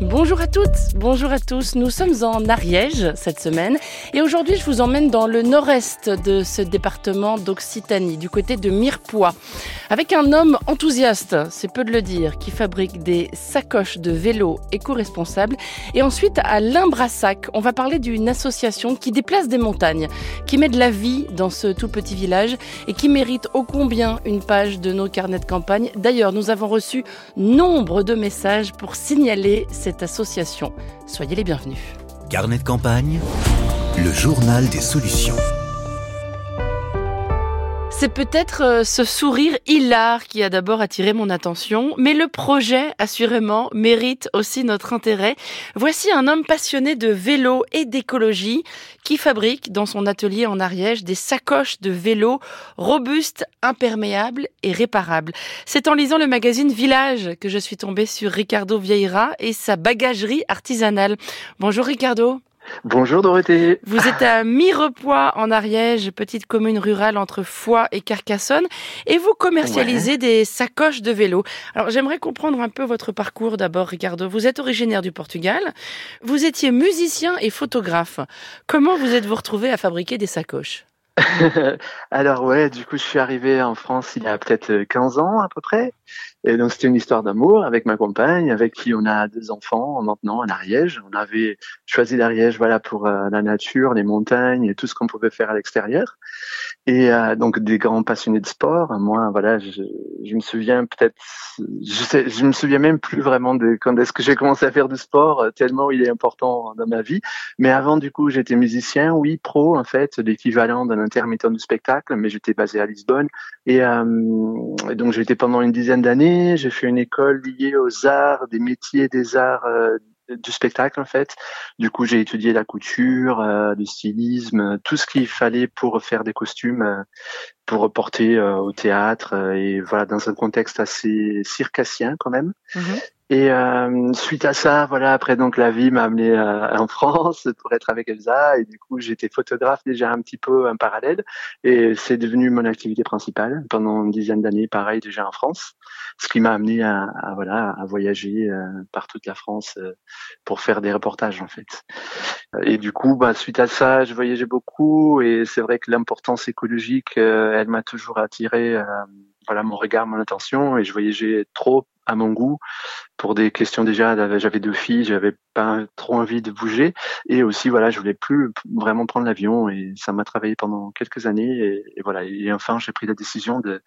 Bonjour à toutes, bonjour à tous. Nous sommes en Ariège cette semaine et aujourd'hui je vous emmène dans le nord-est de ce département d'Occitanie, du côté de Mirepoix, avec un homme enthousiaste, c'est peu de le dire, qui fabrique des sacoches de vélo éco-responsables. Et ensuite à Limbrassac, on va parler d'une association qui déplace des montagnes, qui met de la vie dans ce tout petit village et qui mérite ô combien une page de nos carnets de campagne. D'ailleurs, nous avons reçu nombre de messages pour signaler cette association. Soyez les bienvenus. Carnet de campagne, le journal des solutions. C'est peut-être euh, ce sourire hilar qui a d'abord attiré mon attention, mais le projet, assurément, mérite aussi notre intérêt. Voici un homme passionné de vélo et d'écologie qui fabrique dans son atelier en Ariège des sacoches de vélo robustes, imperméables et réparables. C'est en lisant le magazine Village que je suis tombée sur Ricardo Vieira et sa bagagerie artisanale. Bonjour Ricardo. Bonjour Dorothée. Vous êtes à Mirepoix en Ariège, petite commune rurale entre Foix et Carcassonne, et vous commercialisez ouais. des sacoches de vélo. Alors j'aimerais comprendre un peu votre parcours d'abord, Ricardo. Vous êtes originaire du Portugal, vous étiez musicien et photographe. Comment vous êtes-vous retrouvé à fabriquer des sacoches? Alors ouais, du coup je suis arrivé en France il y a peut-être 15 ans à peu près. Et donc c'était une histoire d'amour avec ma compagne, avec qui on a deux enfants maintenant en Ariège. On avait choisi l'Ariège voilà pour euh, la nature, les montagnes et tout ce qu'on pouvait faire à l'extérieur. Et euh, donc des grands passionnés de sport. Moi voilà, je, me souviens peut-être, je, sais, me souviens même plus vraiment de quand est-ce que j'ai commencé à faire du sport tellement il est important dans ma vie. Mais avant du coup j'étais musicien, oui pro en fait, l'équivalent d'un intermittent du spectacle, mais j'étais basé à Lisbonne et, euh, et donc j'étais pendant une dizaine d'années j'ai fait une école liée aux arts, des métiers des arts euh, du spectacle en fait. Du coup, j'ai étudié la couture, euh, le stylisme, tout ce qu'il fallait pour faire des costumes, euh, pour reporter euh, au théâtre euh, et voilà dans un contexte assez circassien quand même. Mmh. Et euh, suite à ça, voilà, après donc la vie m'a amené euh, en France pour être avec Elsa. Et du coup j'étais photographe déjà un petit peu en parallèle. Et c'est devenu mon activité principale pendant une dizaine d'années, pareil déjà en France, ce qui m'a amené à, à, voilà à voyager euh, par toute la France euh, pour faire des reportages en fait. Et du coup, bah, suite à ça, je voyageais beaucoup. Et c'est vrai que l'importance écologique, euh, elle m'a toujours attiré voilà mon regard, mon attention et je voyageais trop à mon goût pour des questions déjà j'avais deux filles j'avais pas trop envie de bouger et aussi voilà je voulais plus vraiment prendre l'avion et ça m'a travaillé pendant quelques années et, et voilà et enfin j'ai pris la décision de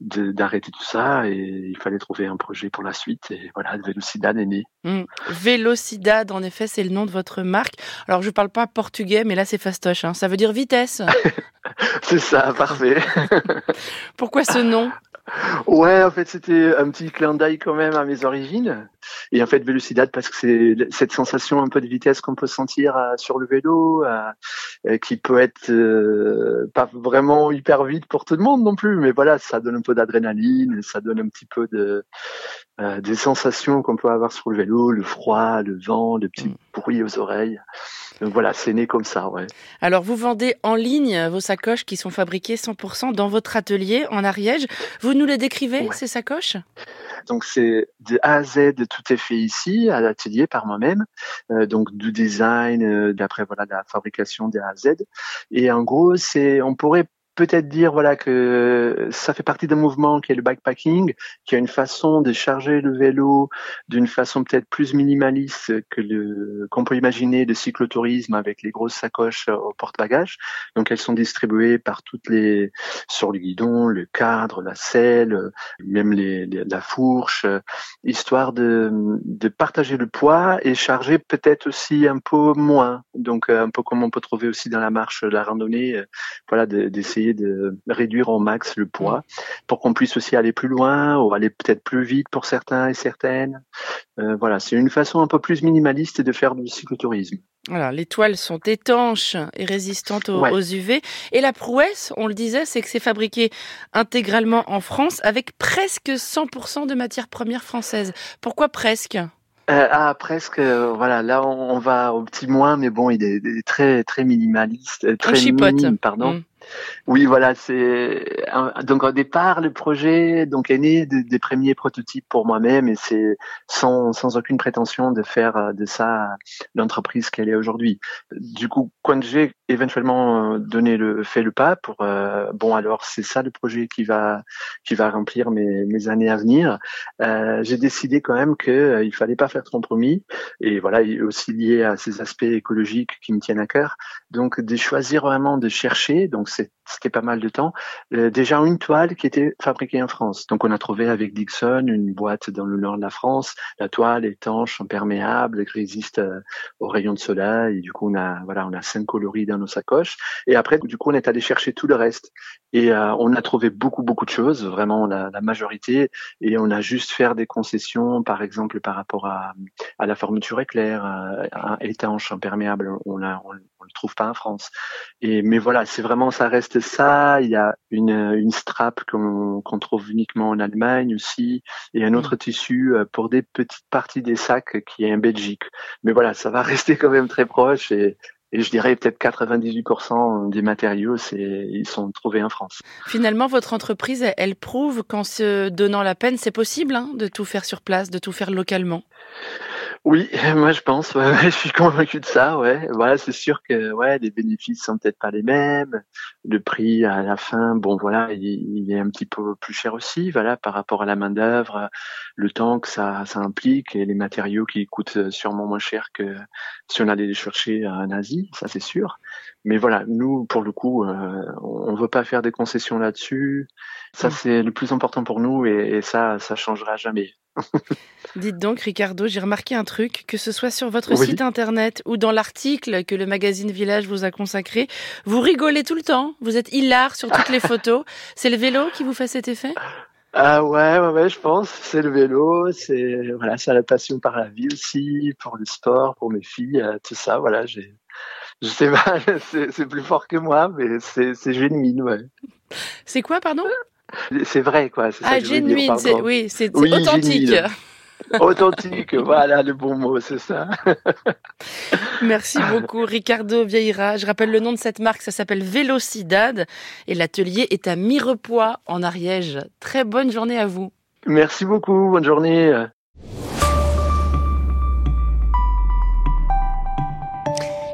d'arrêter tout ça et il fallait trouver un projet pour la suite et voilà Vélocidad est né. Mmh. Vélocidad en effet c'est le nom de votre marque. Alors je parle pas portugais mais là c'est fastoche hein. ça veut dire vitesse. c'est ça parfait. Pourquoi ce nom? Ouais, en fait, c'était un petit clin d'œil quand même à mes origines. Et en fait, Vélocidad, parce que c'est cette sensation un peu de vitesse qu'on peut sentir euh, sur le vélo, euh, qui peut être euh, pas vraiment hyper vite pour tout le monde non plus, mais voilà, ça donne un peu d'adrénaline, ça donne un petit peu de euh, des sensations qu'on peut avoir sur le vélo, le froid, le vent, le petit bruit aux oreilles. Donc voilà, c'est né comme ça, ouais. Alors vous vendez en ligne vos sacoches qui sont fabriquées 100% dans votre atelier en Ariège. Vous nous les décrivez, ouais. ces sacoches? Donc c'est de A à Z, tout est fait ici à l'atelier par moi-même, euh, donc du design, euh, d'après voilà de la fabrication de A à Z. Et en gros, c'est on pourrait peut-être dire voilà que ça fait partie d'un mouvement qui est le bikepacking, qui a une façon de charger le vélo d'une façon peut-être plus minimaliste que le qu'on peut imaginer de cyclotourisme avec les grosses sacoches au porte-bagages. Donc elles sont distribuées par toutes les sur le guidon, le cadre, la selle, même les, la fourche, histoire de de partager le poids et charger peut-être aussi un peu moins. Donc un peu comme on peut trouver aussi dans la marche, la randonnée, voilà d'essayer de réduire au max le poids pour qu'on puisse aussi aller plus loin ou aller peut-être plus vite pour certains et certaines. Euh, voilà, c'est une façon un peu plus minimaliste de faire du cyclotourisme. Voilà, les toiles sont étanches et résistantes aux, ouais. aux, UV. Et la prouesse, on le disait, c'est que c'est fabriqué intégralement en France avec presque 100% de matières premières françaises. Pourquoi presque? Euh, ah presque euh, voilà là on, on, va au petit moins mais bon il est, il est très très minimaliste très minime pardon mmh. Oui, voilà, c'est donc au départ le projet donc est né des premiers prototypes pour moi-même et c'est sans, sans aucune prétention de faire euh, de ça l'entreprise qu'elle est aujourd'hui. Du coup, quand j'ai éventuellement euh, donné le fait le pas pour euh, bon alors c'est ça le projet qui va qui va remplir mes, années à venir, euh, j'ai décidé quand même que il fallait pas faire de compromis et voilà aussi lié à ces aspects écologiques qui me tiennent à cœur. Donc de choisir vraiment de chercher donc c'était pas mal de temps. Euh, déjà une toile qui était fabriquée en France. Donc on a trouvé avec Dixon une boîte dans le nord de la France. La toile étanche, imperméable, résiste euh, aux rayons de soleil. Et du coup on a voilà on a cinq coloris dans nos sacoches. Et après du coup on est allé chercher tout le reste. Et euh, on a trouvé beaucoup beaucoup de choses, vraiment la, majorité. Et on a juste fait des concessions, par exemple par rapport à, la fermeture éclair, étanche, imperméable. On, a, on le trouve pas en France. Et mais voilà c'est vraiment ça reste ça. Il y a une, une strap qu'on trouve uniquement en Allemagne aussi, et un autre tissu euh, pour des petites parties des sacs qui est en Belgique. Mais voilà, ça va rester quand même très proche et, et je dirais peut-être 98% des matériaux, c'est ils sont trouvés en France. Finalement, votre entreprise, elle, prouve qu'en se donnant la peine, c'est possible hein, de tout faire sur place, de tout faire localement. Oui, moi je pense, ouais, je suis convaincu de ça, ouais. Voilà, c'est sûr que ouais, les bénéfices sont peut-être pas les mêmes, le prix à la fin, bon voilà, il, est un petit peu plus cher aussi, voilà, par rapport à la main d'œuvre, le temps que ça, ça implique et les matériaux qui coûtent sûrement moins cher que si on allait les chercher en Asie, ça c'est sûr. Mais voilà, nous pour le coup, euh, on veut pas faire des concessions là-dessus. Ça mmh. c'est le plus important pour nous et, et ça, ça changera jamais. Dites donc, Ricardo, j'ai remarqué un truc, que ce soit sur votre site internet ou dans l'article que le magazine Village vous a consacré, vous rigolez tout le temps, vous êtes hilar sur toutes les photos. C'est le vélo qui vous fait cet effet? Ah ouais, ouais, ouais, je pense. C'est le vélo, c'est voilà, c'est la passion par la vie aussi, pour le sport, pour mes filles, euh, tout ça. Voilà, j'ai, je sais pas, c'est plus fort que moi, mais c'est génuine, ouais. C'est quoi, pardon? C'est vrai, quoi. Ah, genuine, oui, c'est authentique. authentique, voilà le bon mot, c'est ça. Merci beaucoup, Ricardo Vieira. Je rappelle le nom de cette marque, ça s'appelle Vélocidade et l'atelier est à Mirepoix, en Ariège. Très bonne journée à vous. Merci beaucoup, bonne journée.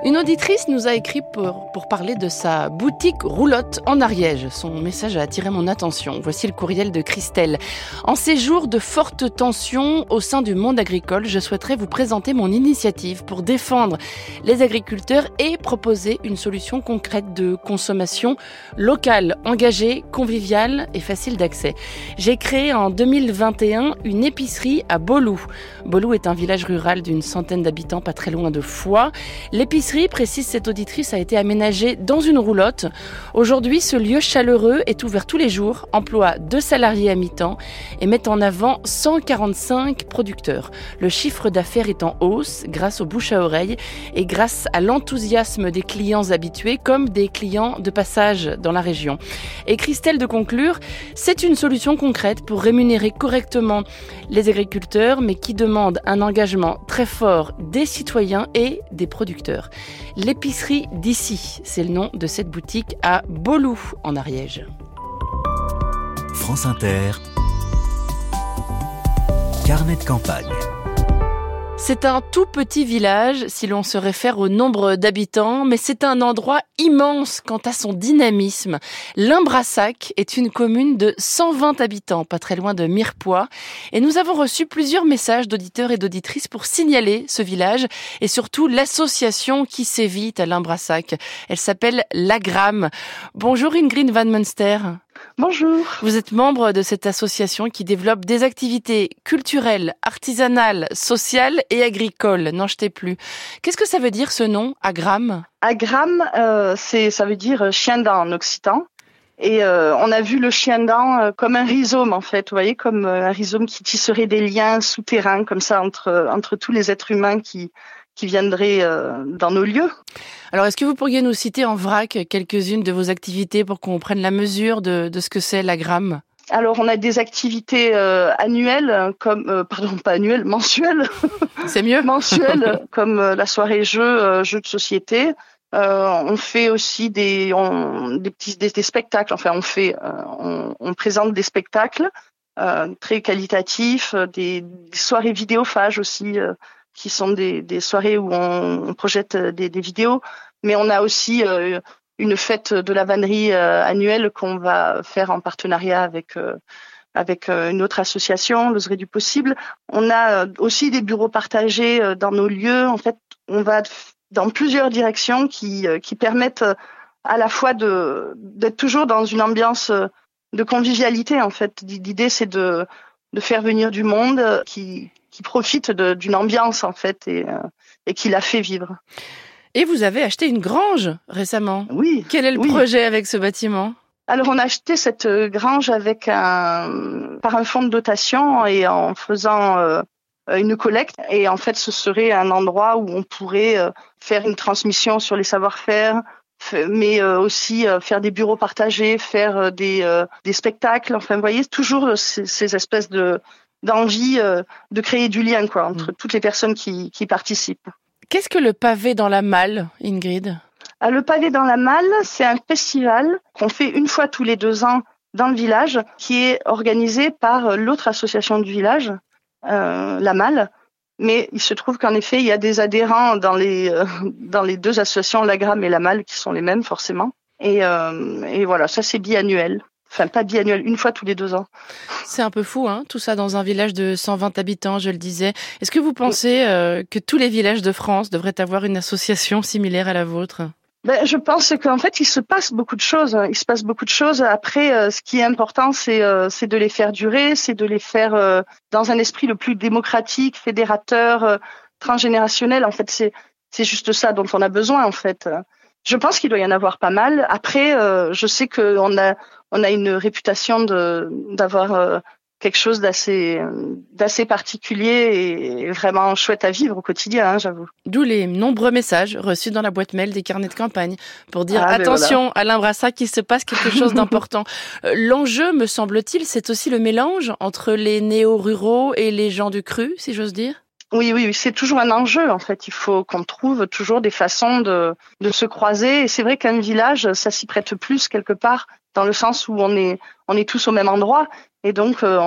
Une auditrice nous a écrit pour, parler de sa boutique roulotte en Ariège. Son message a attiré mon attention. Voici le courriel de Christelle. En ces jours de forte tension au sein du monde agricole, je souhaiterais vous présenter mon initiative pour défendre les agriculteurs et proposer une solution concrète de consommation locale, engagée, conviviale et facile d'accès. J'ai créé en 2021 une épicerie à Bolou. Bolou est un village rural d'une centaine d'habitants pas très loin de Foix. Précise cette auditrice, a été aménagée dans une roulotte. Aujourd'hui, ce lieu chaleureux est ouvert tous les jours, emploie deux salariés à mi-temps et met en avant 145 producteurs. Le chiffre d'affaires est en hausse grâce aux bouche à oreille et grâce à l'enthousiasme des clients habitués comme des clients de passage dans la région. Et Christelle de conclure, c'est une solution concrète pour rémunérer correctement les agriculteurs, mais qui demande un engagement très fort des citoyens et des producteurs. L'épicerie d'ici, c'est le nom de cette boutique à Bolou, en Ariège. France Inter, carnet de campagne. C'est un tout petit village si l'on se réfère au nombre d'habitants, mais c'est un endroit immense quant à son dynamisme. Limbrassac est une commune de 120 habitants, pas très loin de Mirepoix, et nous avons reçu plusieurs messages d'auditeurs et d'auditrices pour signaler ce village et surtout l'association qui sévit à Limbrassac. Elle s'appelle l'Agram. Bonjour Ingrid Van Munster. Bonjour. Vous êtes membre de cette association qui développe des activités culturelles, artisanales, sociales et agricoles. N'en jetez plus. Qu'est-ce que ça veut dire ce nom, Agram? Agram, euh, c'est, ça veut dire chien dent en occitan. Et euh, on a vu le chien euh, comme un rhizome en fait, vous voyez, comme un rhizome qui tisserait des liens souterrains comme ça entre entre tous les êtres humains qui qui viendraient euh, dans nos lieux. Alors, est-ce que vous pourriez nous citer en vrac quelques-unes de vos activités pour qu'on prenne la mesure de, de ce que c'est la gramme? Alors, on a des activités euh, annuelles, comme euh, pardon, pas annuelles, mensuelles. C'est mieux? mensuelles, comme la soirée jeux, jeux de société, on fait aussi des, des petits des, spectacles. Enfin, on fait, on, on, présente des spectacles très qualitatifs, des, des, soirées vidéophages aussi, qui sont des, des, soirées où on, on projette des, des, vidéos. Mais on a aussi une fête de la vannerie annuelle qu'on va faire en partenariat avec avec euh, une autre association, l'oserie du possible. On a euh, aussi des bureaux partagés euh, dans nos lieux. En fait, on va dans plusieurs directions qui, qui permettent à la fois de d'être toujours dans une ambiance de convivialité. En fait, l'idée c'est de de faire venir du monde qui qui profite d'une ambiance en fait et et qui la fait vivre. Et vous avez acheté une grange récemment. Oui. Quel est le projet avec ce bâtiment? Alors on a acheté cette euh, grange avec un par un fonds de dotation et en faisant euh, une collecte et en fait ce serait un endroit où on pourrait euh, faire une transmission sur les savoir-faire mais aussi faire des bureaux partagés, faire des, des spectacles, enfin vous voyez toujours ces, ces espèces de d'envie de créer du lien quoi entre mmh. toutes les personnes qui, qui participent. Qu'est-ce que le pavé dans la malle, Ingrid? Ah, le pavé dans la malle, c'est un festival qu'on fait une fois tous les deux ans dans le village, qui est organisé par l'autre association du village, euh, la Malle. Mais il se trouve qu'en effet, il y a des adhérents dans les euh, dans les deux associations, la Gramme et la Malle, qui sont les mêmes forcément. Et, euh, et voilà, ça c'est biannuel. Enfin, pas biannuel, une fois tous les deux ans. C'est un peu fou, hein, tout ça dans un village de 120 habitants, je le disais. Est-ce que vous pensez euh, que tous les villages de France devraient avoir une association similaire à la vôtre? Ben, je pense qu'en fait, il se passe beaucoup de choses. Il se passe beaucoup de choses. Après, euh, ce qui est important, c'est euh, c'est de les faire durer, c'est de les faire euh, dans un esprit le plus démocratique, fédérateur, transgénérationnel. En fait, c'est c'est juste ça dont on a besoin, en fait. Je pense qu'il doit y en avoir pas mal. Après, je sais qu'on a on a une réputation de d'avoir quelque chose d'assez d'assez particulier et vraiment chouette à vivre au quotidien, hein, j'avoue. D'où les nombreux messages reçus dans la boîte mail des carnets de campagne pour dire ah, ben attention Alain Brassac, qu'il se passe quelque chose d'important. Euh, l'enjeu, me semble-t-il, c'est aussi le mélange entre les néo-ruraux et les gens du cru, si j'ose dire. Oui, oui, c'est toujours un enjeu en fait. Il faut qu'on trouve toujours des façons de, de se croiser. Et c'est vrai qu'un village, ça s'y prête plus quelque part dans le sens où on est on est tous au même endroit et donc euh,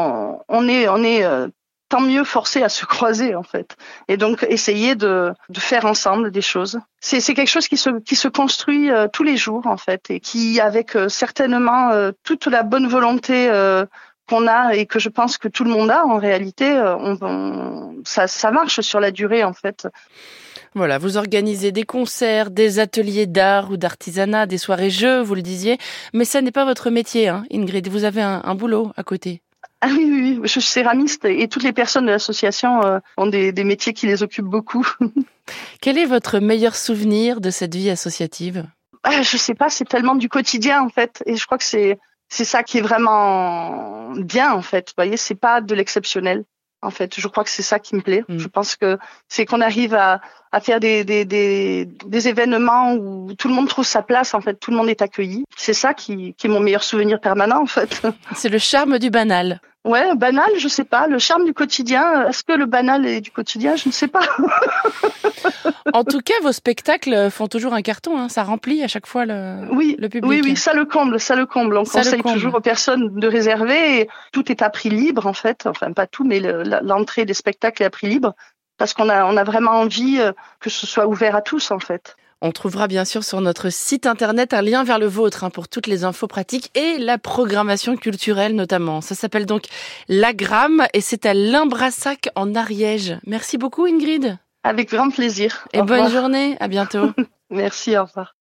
on, est on est euh, tant mieux forcé à se croiser en fait et donc essayer de, de faire ensemble des choses c'est quelque chose qui se qui se construit euh, tous les jours en fait et qui avec certainement toute la bonne volonté qu'on a et que je pense que tout le monde a en réalité on, ça ça marche sur la durée en fait voilà, vous organisez des concerts, des ateliers d'art ou d'artisanat, des soirées jeux, vous le disiez, mais ça n'est pas votre métier, hein, Ingrid. Vous avez un, boulot à côté. Ah oui, oui, oui, je suis céramiste et toutes les personnes de l'association euh, ont des, métiers qui les occupent beaucoup. Quel est votre meilleur souvenir de cette vie associative? Ah, Je sais pas, c'est tellement du quotidien en fait, et je crois que c'est c'est ça qui est vraiment bien en fait. Vous voyez, c'est pas de l'exceptionnel en fait. Je crois que c'est ça qui me plaît. Mm. Je pense que c'est qu'on arrive à, à faire des, des, des, des, événements où tout le monde trouve sa place, en fait, tout le monde est accueilli. C'est ça qui, qui est mon meilleur souvenir permanent, en fait. C'est le charme du banal. Ouais, banal, je sais pas. Le charme du quotidien, est-ce que le banal est du quotidien? Je ne sais pas. en tout cas, vos spectacles font toujours un carton. Hein. Ça remplit à chaque fois le, oui, le public. Oui, oui, ça le comble, ça le comble. On conseille toujours aux personnes de réserver. Et tout est à prix libre, en fait. Enfin, pas tout, mais l'entrée des spectacles est à prix libre parce qu'on a, on a vraiment envie euh, que ce soit ouvert à tous, en fait. On trouvera bien sûr sur notre site internet un lien vers le vôtre hein, pour toutes les infos pratiques et la programmation culturelle notamment. Ça s'appelle donc L'Agramme et c'est à Limbrassac en Ariège. Merci beaucoup Ingrid. Avec grand plaisir. Et bonne journée, à bientôt. Merci, au revoir.